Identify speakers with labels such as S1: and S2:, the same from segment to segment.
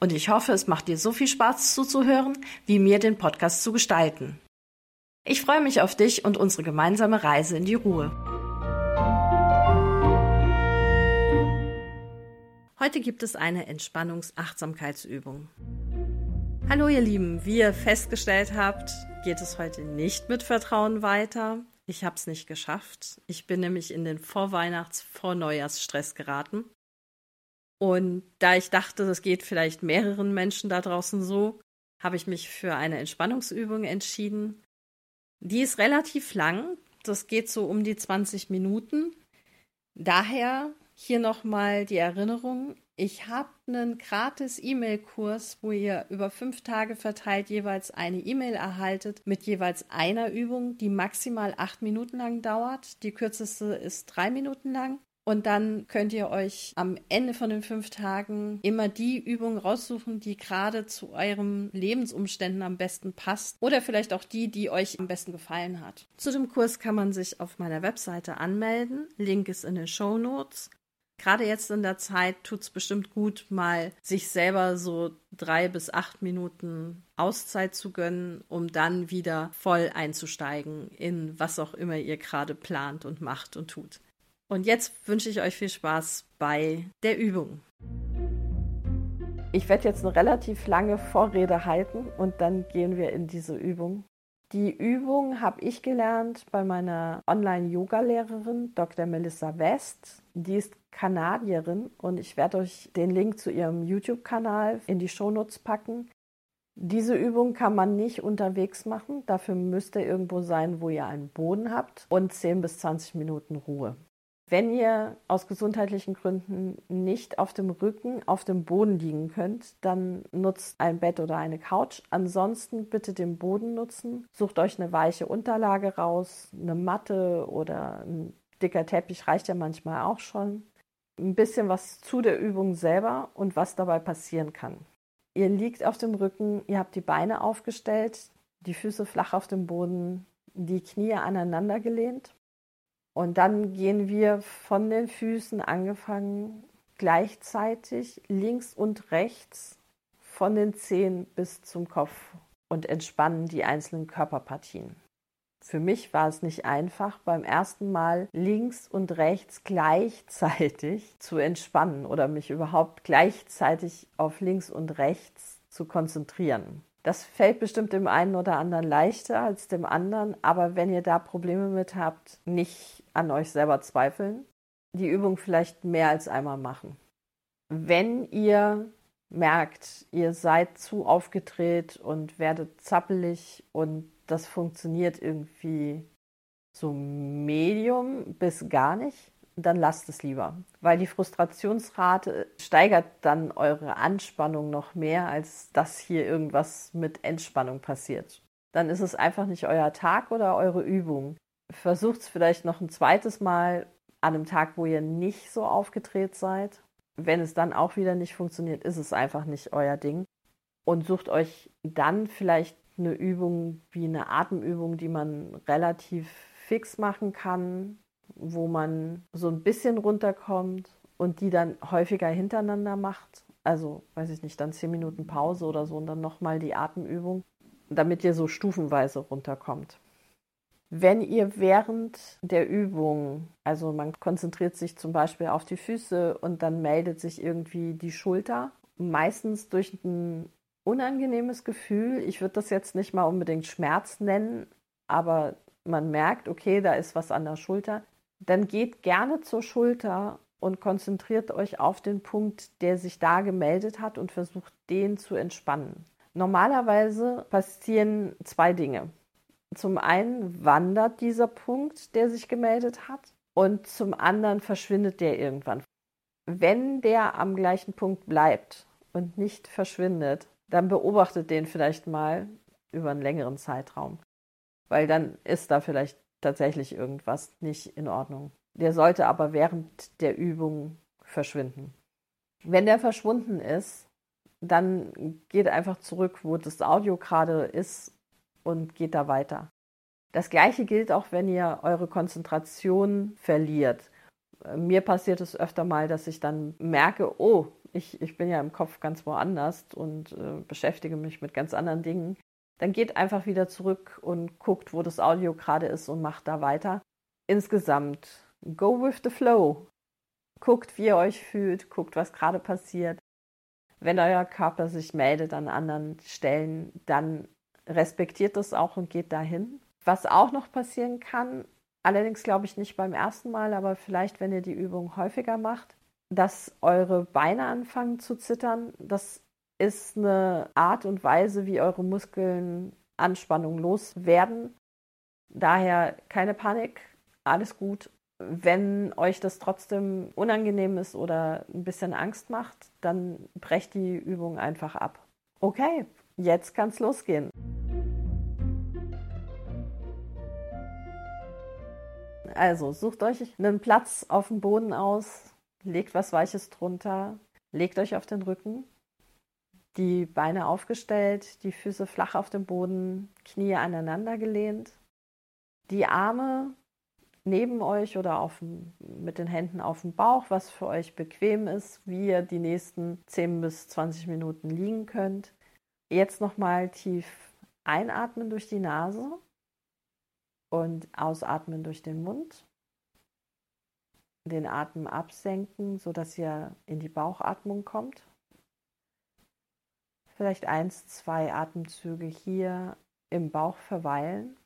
S1: Und ich hoffe, es macht dir so viel Spaß zuzuhören, wie mir den Podcast zu gestalten. Ich freue mich auf dich und unsere gemeinsame Reise in die Ruhe. Heute gibt es eine Entspannungs-Achtsamkeitsübung. Hallo ihr Lieben, wie ihr festgestellt habt, geht es heute nicht mit Vertrauen weiter. Ich habe es nicht geschafft. Ich bin nämlich in den Vorweihnachts-, Vorneujahrsstress geraten. Und da ich dachte, das geht vielleicht mehreren Menschen da draußen so, habe ich mich für eine Entspannungsübung entschieden. Die ist relativ lang, das geht so um die 20 Minuten. Daher hier nochmal die Erinnerung, ich habe einen gratis E-Mail-Kurs, wo ihr über fünf Tage verteilt jeweils eine E-Mail erhaltet mit jeweils einer Übung, die maximal acht Minuten lang dauert. Die kürzeste ist drei Minuten lang. Und dann könnt ihr euch am Ende von den fünf Tagen immer die Übung raussuchen, die gerade zu eurem Lebensumständen am besten passt. Oder vielleicht auch die, die euch am besten gefallen hat. Zu dem Kurs kann man sich auf meiner Webseite anmelden. Link ist in den Show Notes. Gerade jetzt in der Zeit tut es bestimmt gut, mal sich selber so drei bis acht Minuten Auszeit zu gönnen, um dann wieder voll einzusteigen in was auch immer ihr gerade plant und macht und tut. Und jetzt wünsche ich euch viel Spaß bei der Übung. Ich werde jetzt eine relativ lange Vorrede halten und dann gehen wir in diese Übung. Die Übung habe ich gelernt bei meiner Online-Yoga-Lehrerin Dr. Melissa West. Die ist Kanadierin und ich werde euch den Link zu ihrem YouTube-Kanal in die Shownotes packen. Diese Übung kann man nicht unterwegs machen. Dafür müsst ihr irgendwo sein, wo ihr einen Boden habt und 10 bis 20 Minuten Ruhe. Wenn ihr aus gesundheitlichen Gründen nicht auf dem Rücken auf dem Boden liegen könnt, dann nutzt ein Bett oder eine Couch. Ansonsten bitte den Boden nutzen. Sucht euch eine weiche Unterlage raus, eine Matte oder ein dicker Teppich reicht ja manchmal auch schon. Ein bisschen was zu der Übung selber und was dabei passieren kann. Ihr liegt auf dem Rücken, ihr habt die Beine aufgestellt, die Füße flach auf dem Boden, die Knie aneinander gelehnt. Und dann gehen wir von den Füßen angefangen gleichzeitig links und rechts von den Zehen bis zum Kopf und entspannen die einzelnen Körperpartien. Für mich war es nicht einfach, beim ersten Mal links und rechts gleichzeitig zu entspannen oder mich überhaupt gleichzeitig auf links und rechts zu konzentrieren. Das fällt bestimmt dem einen oder anderen leichter als dem anderen, aber wenn ihr da Probleme mit habt, nicht an euch selber zweifeln, die Übung vielleicht mehr als einmal machen. Wenn ihr merkt, ihr seid zu aufgedreht und werdet zappelig und das funktioniert irgendwie so medium bis gar nicht, dann lasst es lieber, weil die Frustrationsrate steigert dann eure Anspannung noch mehr, als dass hier irgendwas mit Entspannung passiert. Dann ist es einfach nicht euer Tag oder eure Übung. Versucht es vielleicht noch ein zweites Mal an einem Tag, wo ihr nicht so aufgedreht seid. Wenn es dann auch wieder nicht funktioniert, ist es einfach nicht euer Ding. Und sucht euch dann vielleicht eine Übung wie eine Atemübung, die man relativ fix machen kann, wo man so ein bisschen runterkommt und die dann häufiger hintereinander macht. Also, weiß ich nicht, dann zehn Minuten Pause oder so und dann nochmal die Atemübung, damit ihr so stufenweise runterkommt. Wenn ihr während der Übung, also man konzentriert sich zum Beispiel auf die Füße und dann meldet sich irgendwie die Schulter, meistens durch ein unangenehmes Gefühl, ich würde das jetzt nicht mal unbedingt Schmerz nennen, aber man merkt, okay, da ist was an der Schulter, dann geht gerne zur Schulter und konzentriert euch auf den Punkt, der sich da gemeldet hat und versucht, den zu entspannen. Normalerweise passieren zwei Dinge. Zum einen wandert dieser Punkt, der sich gemeldet hat, und zum anderen verschwindet der irgendwann. Wenn der am gleichen Punkt bleibt und nicht verschwindet, dann beobachtet den vielleicht mal, über einen längeren Zeitraum. Weil dann ist da vielleicht tatsächlich irgendwas nicht in Ordnung. Der sollte aber während der Übung verschwinden. Wenn der verschwunden ist, dann geht einfach zurück, wo das Audio gerade ist und geht da weiter. Das gleiche gilt auch, wenn ihr eure Konzentration verliert. Mir passiert es öfter mal, dass ich dann merke, oh, ich, ich bin ja im Kopf ganz woanders und äh, beschäftige mich mit ganz anderen Dingen. Dann geht einfach wieder zurück und guckt, wo das Audio gerade ist und macht da weiter. Insgesamt, go with the flow. Guckt, wie ihr euch fühlt, guckt, was gerade passiert. Wenn euer Körper sich meldet an anderen Stellen, dann respektiert das auch und geht dahin. Was auch noch passieren kann, allerdings glaube ich nicht beim ersten Mal, aber vielleicht, wenn ihr die Übung häufiger macht, dass eure Beine anfangen zu zittern. Das ist eine Art und Weise, wie eure Muskeln Anspannung loswerden. Daher keine Panik, alles gut. Wenn euch das trotzdem unangenehm ist oder ein bisschen Angst macht, dann brecht die Übung einfach ab. Okay, jetzt kann es losgehen. Also sucht euch einen Platz auf dem Boden aus, legt was Weiches drunter, legt euch auf den Rücken, die Beine aufgestellt, die Füße flach auf dem Boden, Knie aneinander gelehnt, die Arme neben euch oder auf, mit den Händen auf dem Bauch, was für euch bequem ist, wie ihr die nächsten 10 bis 20 Minuten liegen könnt. Jetzt nochmal tief einatmen durch die Nase und ausatmen durch den Mund den Atem absenken, sodass ihr in die Bauchatmung kommt. Vielleicht eins, zwei Atemzüge hier im Bauch verweilen.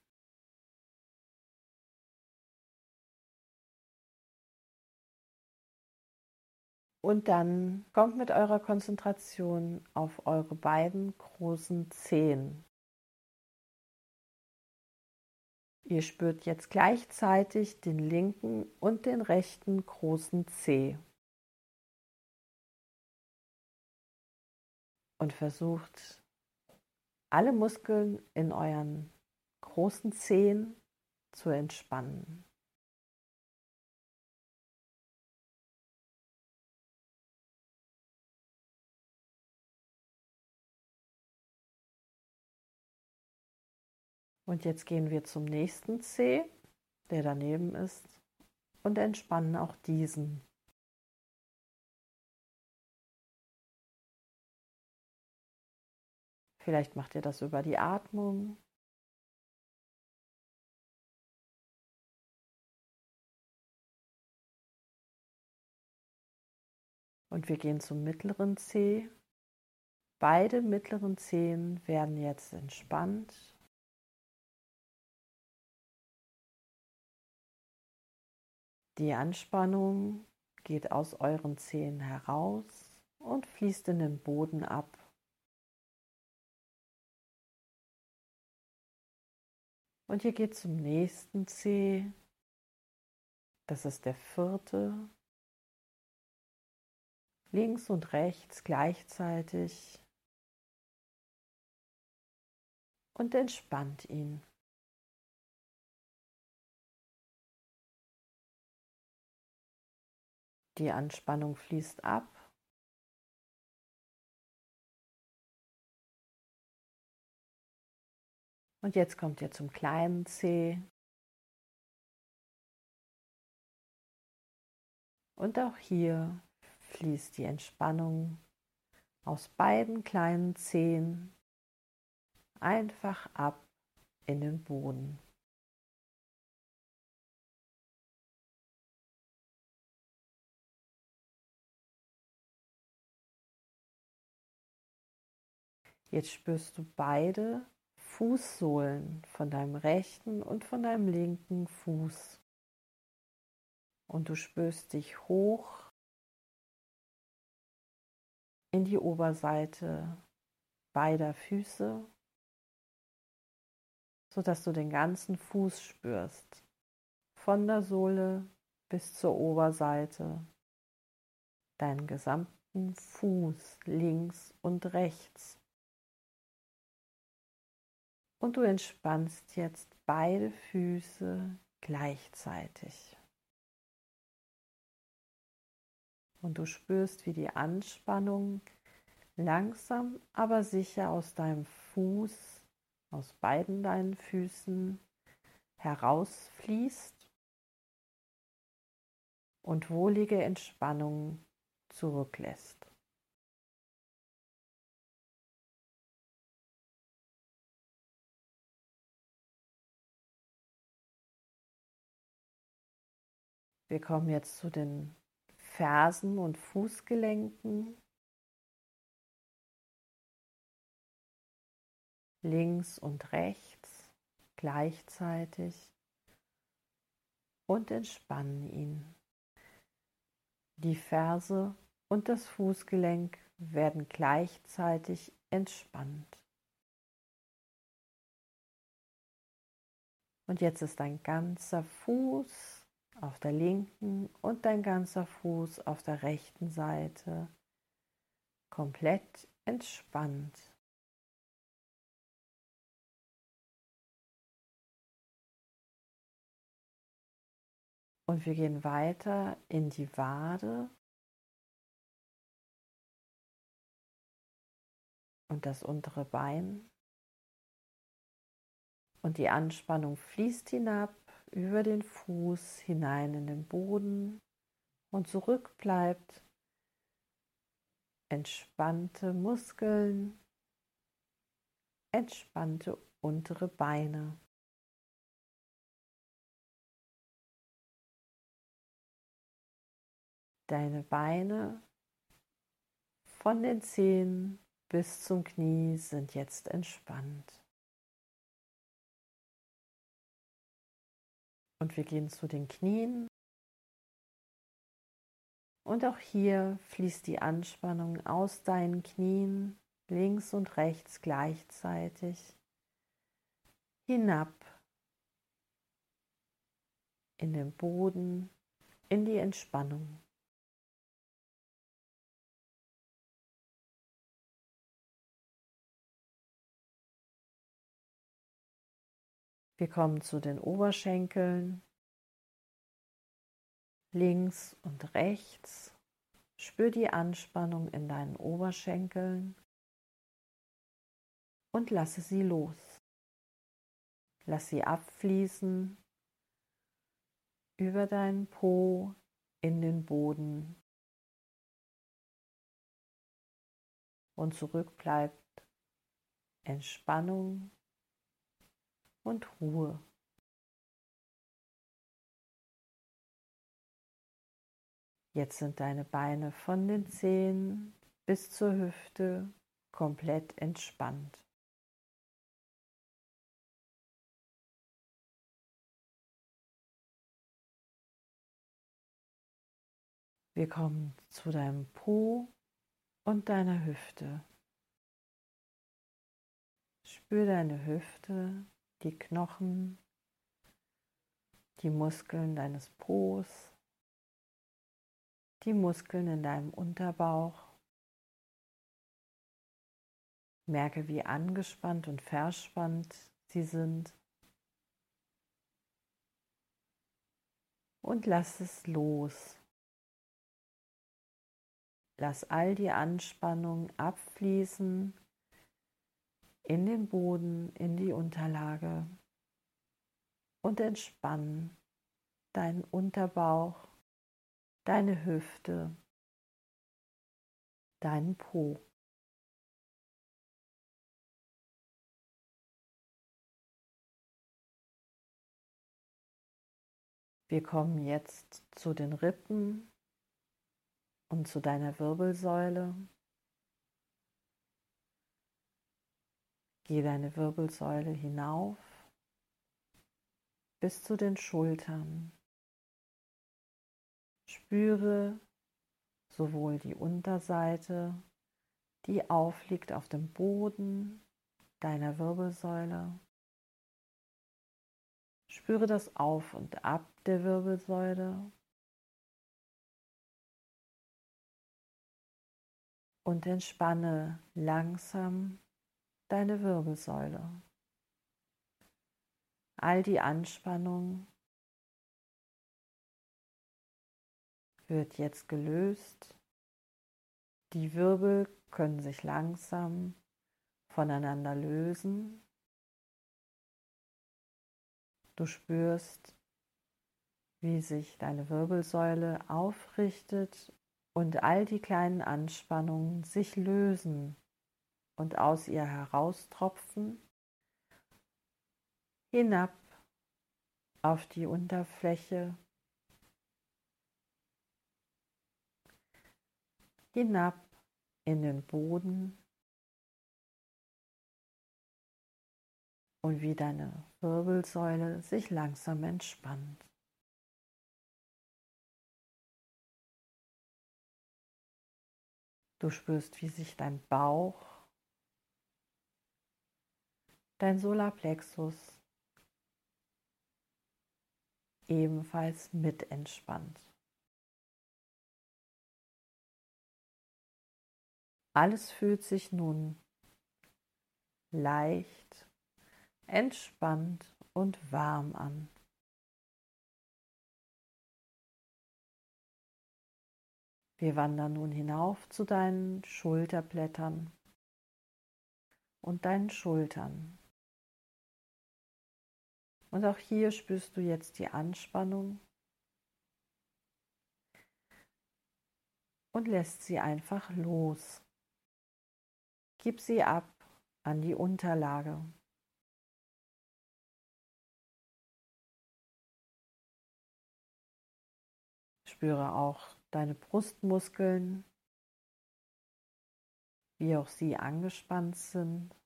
S1: Und dann kommt mit eurer Konzentration auf eure beiden großen Zehen. Ihr spürt jetzt gleichzeitig den linken und den rechten großen Zeh. Und versucht alle Muskeln in euren großen Zehen zu entspannen. Und jetzt gehen wir zum nächsten C, der daneben ist, und entspannen auch diesen. Vielleicht macht ihr das über die Atmung. Und wir gehen zum mittleren C. Beide mittleren Zehen werden jetzt entspannt Die Anspannung geht aus euren Zehen heraus und fließt in den Boden ab. Und ihr geht zum nächsten Zeh. Das ist der vierte. Links und rechts gleichzeitig. Und entspannt ihn. Die Anspannung fließt ab. Und jetzt kommt ihr zum kleinen C. Und auch hier fließt die Entspannung aus beiden kleinen Zehen einfach ab in den Boden. Jetzt spürst du beide Fußsohlen von deinem rechten und von deinem linken Fuß. Und du spürst dich hoch in die Oberseite beider Füße, sodass du den ganzen Fuß spürst, von der Sohle bis zur Oberseite, deinen gesamten Fuß links und rechts. Und du entspannst jetzt beide Füße gleichzeitig. Und du spürst, wie die Anspannung langsam aber sicher aus deinem Fuß, aus beiden deinen Füßen herausfließt und wohlige Entspannung zurücklässt. Wir kommen jetzt zu den Fersen und Fußgelenken. Links und rechts gleichzeitig und entspannen ihn. Die Ferse und das Fußgelenk werden gleichzeitig entspannt. Und jetzt ist dein ganzer Fuß auf der linken und dein ganzer Fuß auf der rechten Seite komplett entspannt. Und wir gehen weiter in die Wade und das untere Bein. Und die Anspannung fließt hinab über den Fuß hinein in den Boden und zurück bleibt entspannte Muskeln, entspannte untere Beine. Deine Beine von den Zehen bis zum Knie sind jetzt entspannt. Und wir gehen zu den Knien. Und auch hier fließt die Anspannung aus deinen Knien links und rechts gleichzeitig hinab in den Boden, in die Entspannung. Wir kommen zu den Oberschenkeln. Links und rechts. Spür die Anspannung in deinen Oberschenkeln und lasse sie los. Lass sie abfließen über deinen Po in den Boden. Und zurück bleibt Entspannung und Ruhe. Jetzt sind deine Beine von den Zehen bis zur Hüfte komplett entspannt. Wir kommen zu deinem Po und deiner Hüfte. Spür deine Hüfte die Knochen, die Muskeln deines Po's, die Muskeln in deinem Unterbauch. Merke, wie angespannt und verspannt sie sind. Und lass es los. Lass all die Anspannung abfließen in den Boden, in die Unterlage und entspann deinen Unterbauch, deine Hüfte, deinen Po. Wir kommen jetzt zu den Rippen und zu deiner Wirbelsäule. Geh deine Wirbelsäule hinauf bis zu den Schultern. Spüre sowohl die Unterseite, die aufliegt auf dem Boden deiner Wirbelsäule. Spüre das Auf und Ab der Wirbelsäule. Und entspanne langsam deine Wirbelsäule. All die Anspannung wird jetzt gelöst. Die Wirbel können sich langsam voneinander lösen. Du spürst, wie sich deine Wirbelsäule aufrichtet und all die kleinen Anspannungen sich lösen und aus ihr heraustropfen, hinab auf die Unterfläche, hinab in den Boden und wie deine Wirbelsäule sich langsam entspannt. Du spürst, wie sich dein Bauch, dein Solarplexus ebenfalls mit entspannt. Alles fühlt sich nun leicht, entspannt und warm an. Wir wandern nun hinauf zu deinen Schulterblättern und deinen Schultern. Und auch hier spürst du jetzt die Anspannung und lässt sie einfach los. Gib sie ab an die Unterlage. Spüre auch deine Brustmuskeln, wie auch sie angespannt sind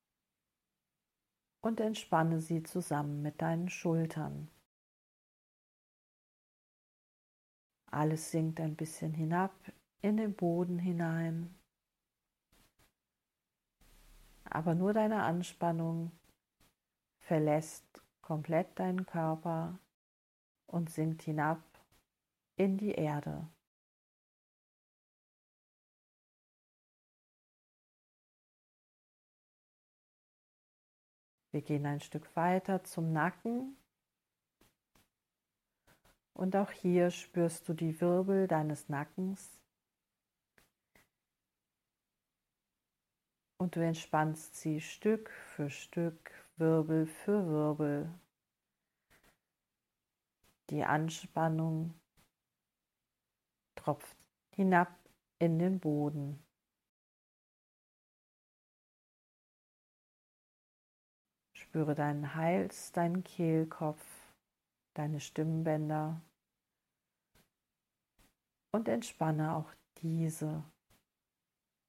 S1: und entspanne sie zusammen mit deinen Schultern. Alles sinkt ein bisschen hinab in den Boden hinein, aber nur deine Anspannung verlässt komplett deinen Körper und sinkt hinab in die Erde. Wir gehen ein Stück weiter zum Nacken. Und auch hier spürst du die Wirbel deines Nackens. Und du entspannst sie Stück für Stück, Wirbel für Wirbel. Die Anspannung tropft hinab in den Boden. Spüre deinen Hals, deinen Kehlkopf, deine Stimmbänder und entspanne auch diese.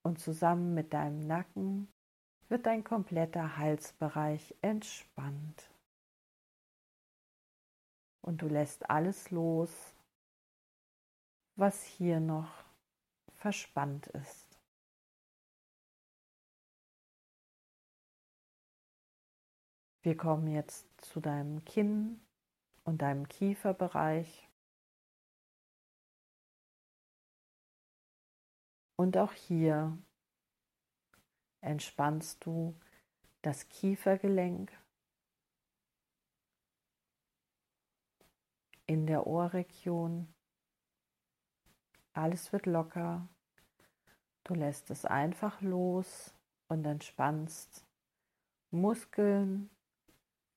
S1: Und zusammen mit deinem Nacken wird dein kompletter Halsbereich entspannt. Und du lässt alles los, was hier noch verspannt ist. Wir kommen jetzt zu deinem Kinn und deinem Kieferbereich. Und auch hier entspannst du das Kiefergelenk in der Ohrregion. Alles wird locker. Du lässt es einfach los und entspannst Muskeln,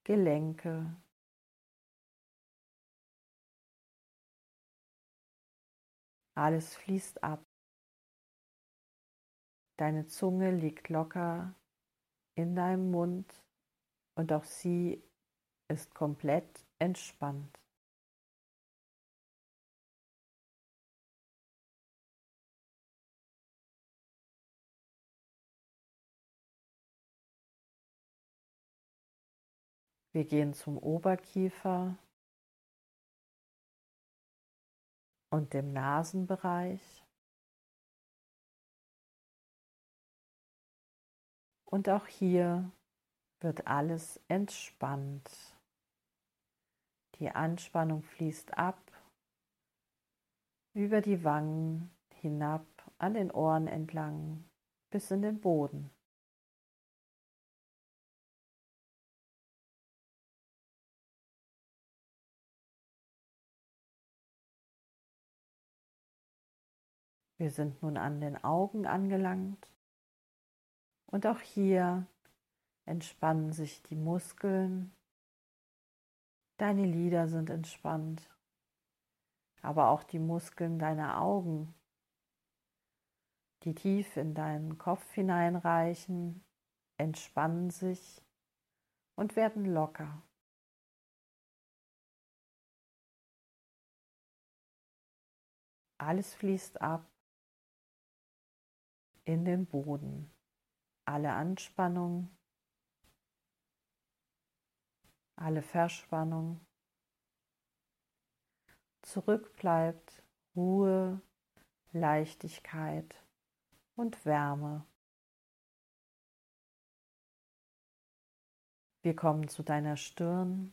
S1: Gelenke. Alles fließt ab. Deine Zunge liegt locker in deinem Mund und auch sie ist komplett entspannt. Wir gehen zum Oberkiefer und dem Nasenbereich. Und auch hier wird alles entspannt. Die Anspannung fließt ab über die Wangen hinab an den Ohren entlang bis in den Boden. Wir sind nun an den Augen angelangt und auch hier entspannen sich die Muskeln. Deine Lider sind entspannt, aber auch die Muskeln deiner Augen, die tief in deinen Kopf hineinreichen, entspannen sich und werden locker. Alles fließt ab in den Boden. Alle Anspannung, alle Verspannung. Zurück bleibt Ruhe, Leichtigkeit und Wärme. Wir kommen zu deiner Stirn.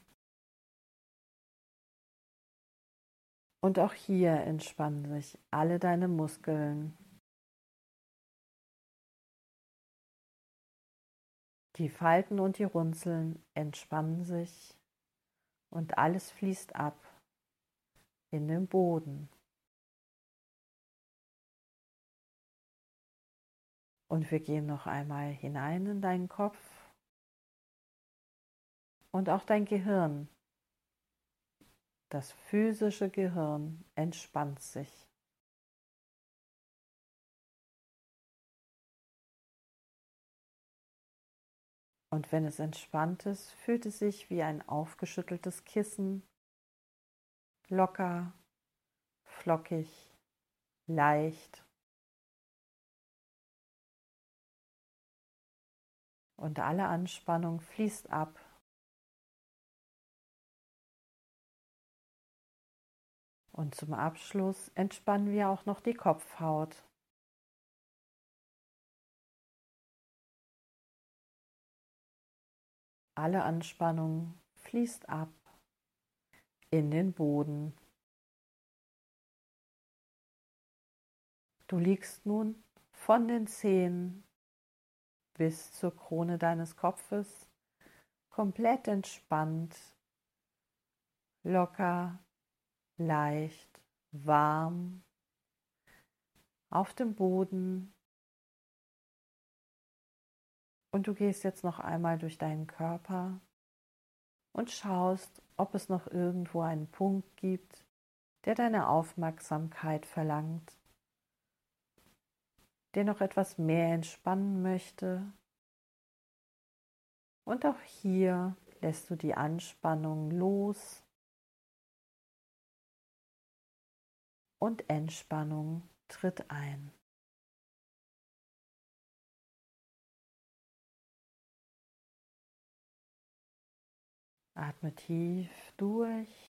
S1: Und auch hier entspannen sich alle deine Muskeln. Die Falten und die Runzeln entspannen sich und alles fließt ab in den Boden. Und wir gehen noch einmal hinein in deinen Kopf und auch dein Gehirn. Das physische Gehirn entspannt sich. Und wenn es entspannt ist, fühlt es sich wie ein aufgeschütteltes Kissen, locker, flockig, leicht. Und alle Anspannung fließt ab. Und zum Abschluss entspannen wir auch noch die Kopfhaut. Alle Anspannung fließt ab in den Boden. Du liegst nun von den Zehen bis zur Krone deines Kopfes komplett entspannt, locker, leicht, warm auf dem Boden und du gehst jetzt noch einmal durch deinen Körper und schaust, ob es noch irgendwo einen Punkt gibt, der deine Aufmerksamkeit verlangt, der noch etwas mehr entspannen möchte. Und auch hier lässt du die Anspannung los und Entspannung tritt ein. Atme tief durch.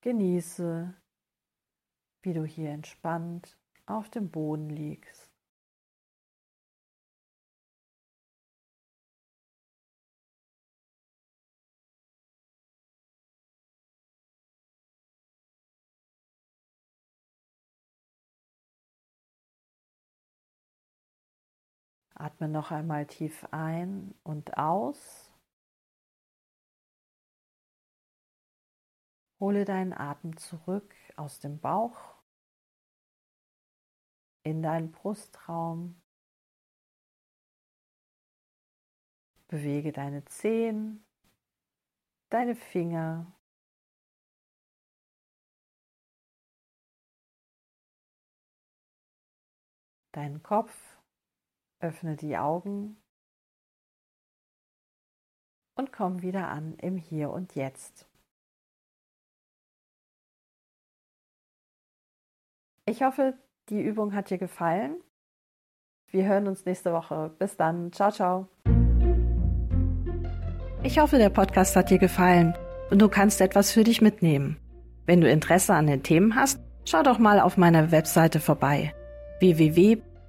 S1: Genieße, wie du hier entspannt auf dem Boden liegst. Atme noch einmal tief ein und aus. Hole deinen Atem zurück aus dem Bauch in deinen Brustraum. Bewege deine Zehen, deine Finger, deinen Kopf. Öffne die Augen und komm wieder an im Hier und Jetzt. Ich hoffe, die Übung hat dir gefallen. Wir hören uns nächste Woche. Bis dann. Ciao, ciao. Ich hoffe, der Podcast hat dir gefallen und du kannst etwas für dich mitnehmen. Wenn du Interesse an den Themen hast, schau doch mal auf meiner Webseite vorbei www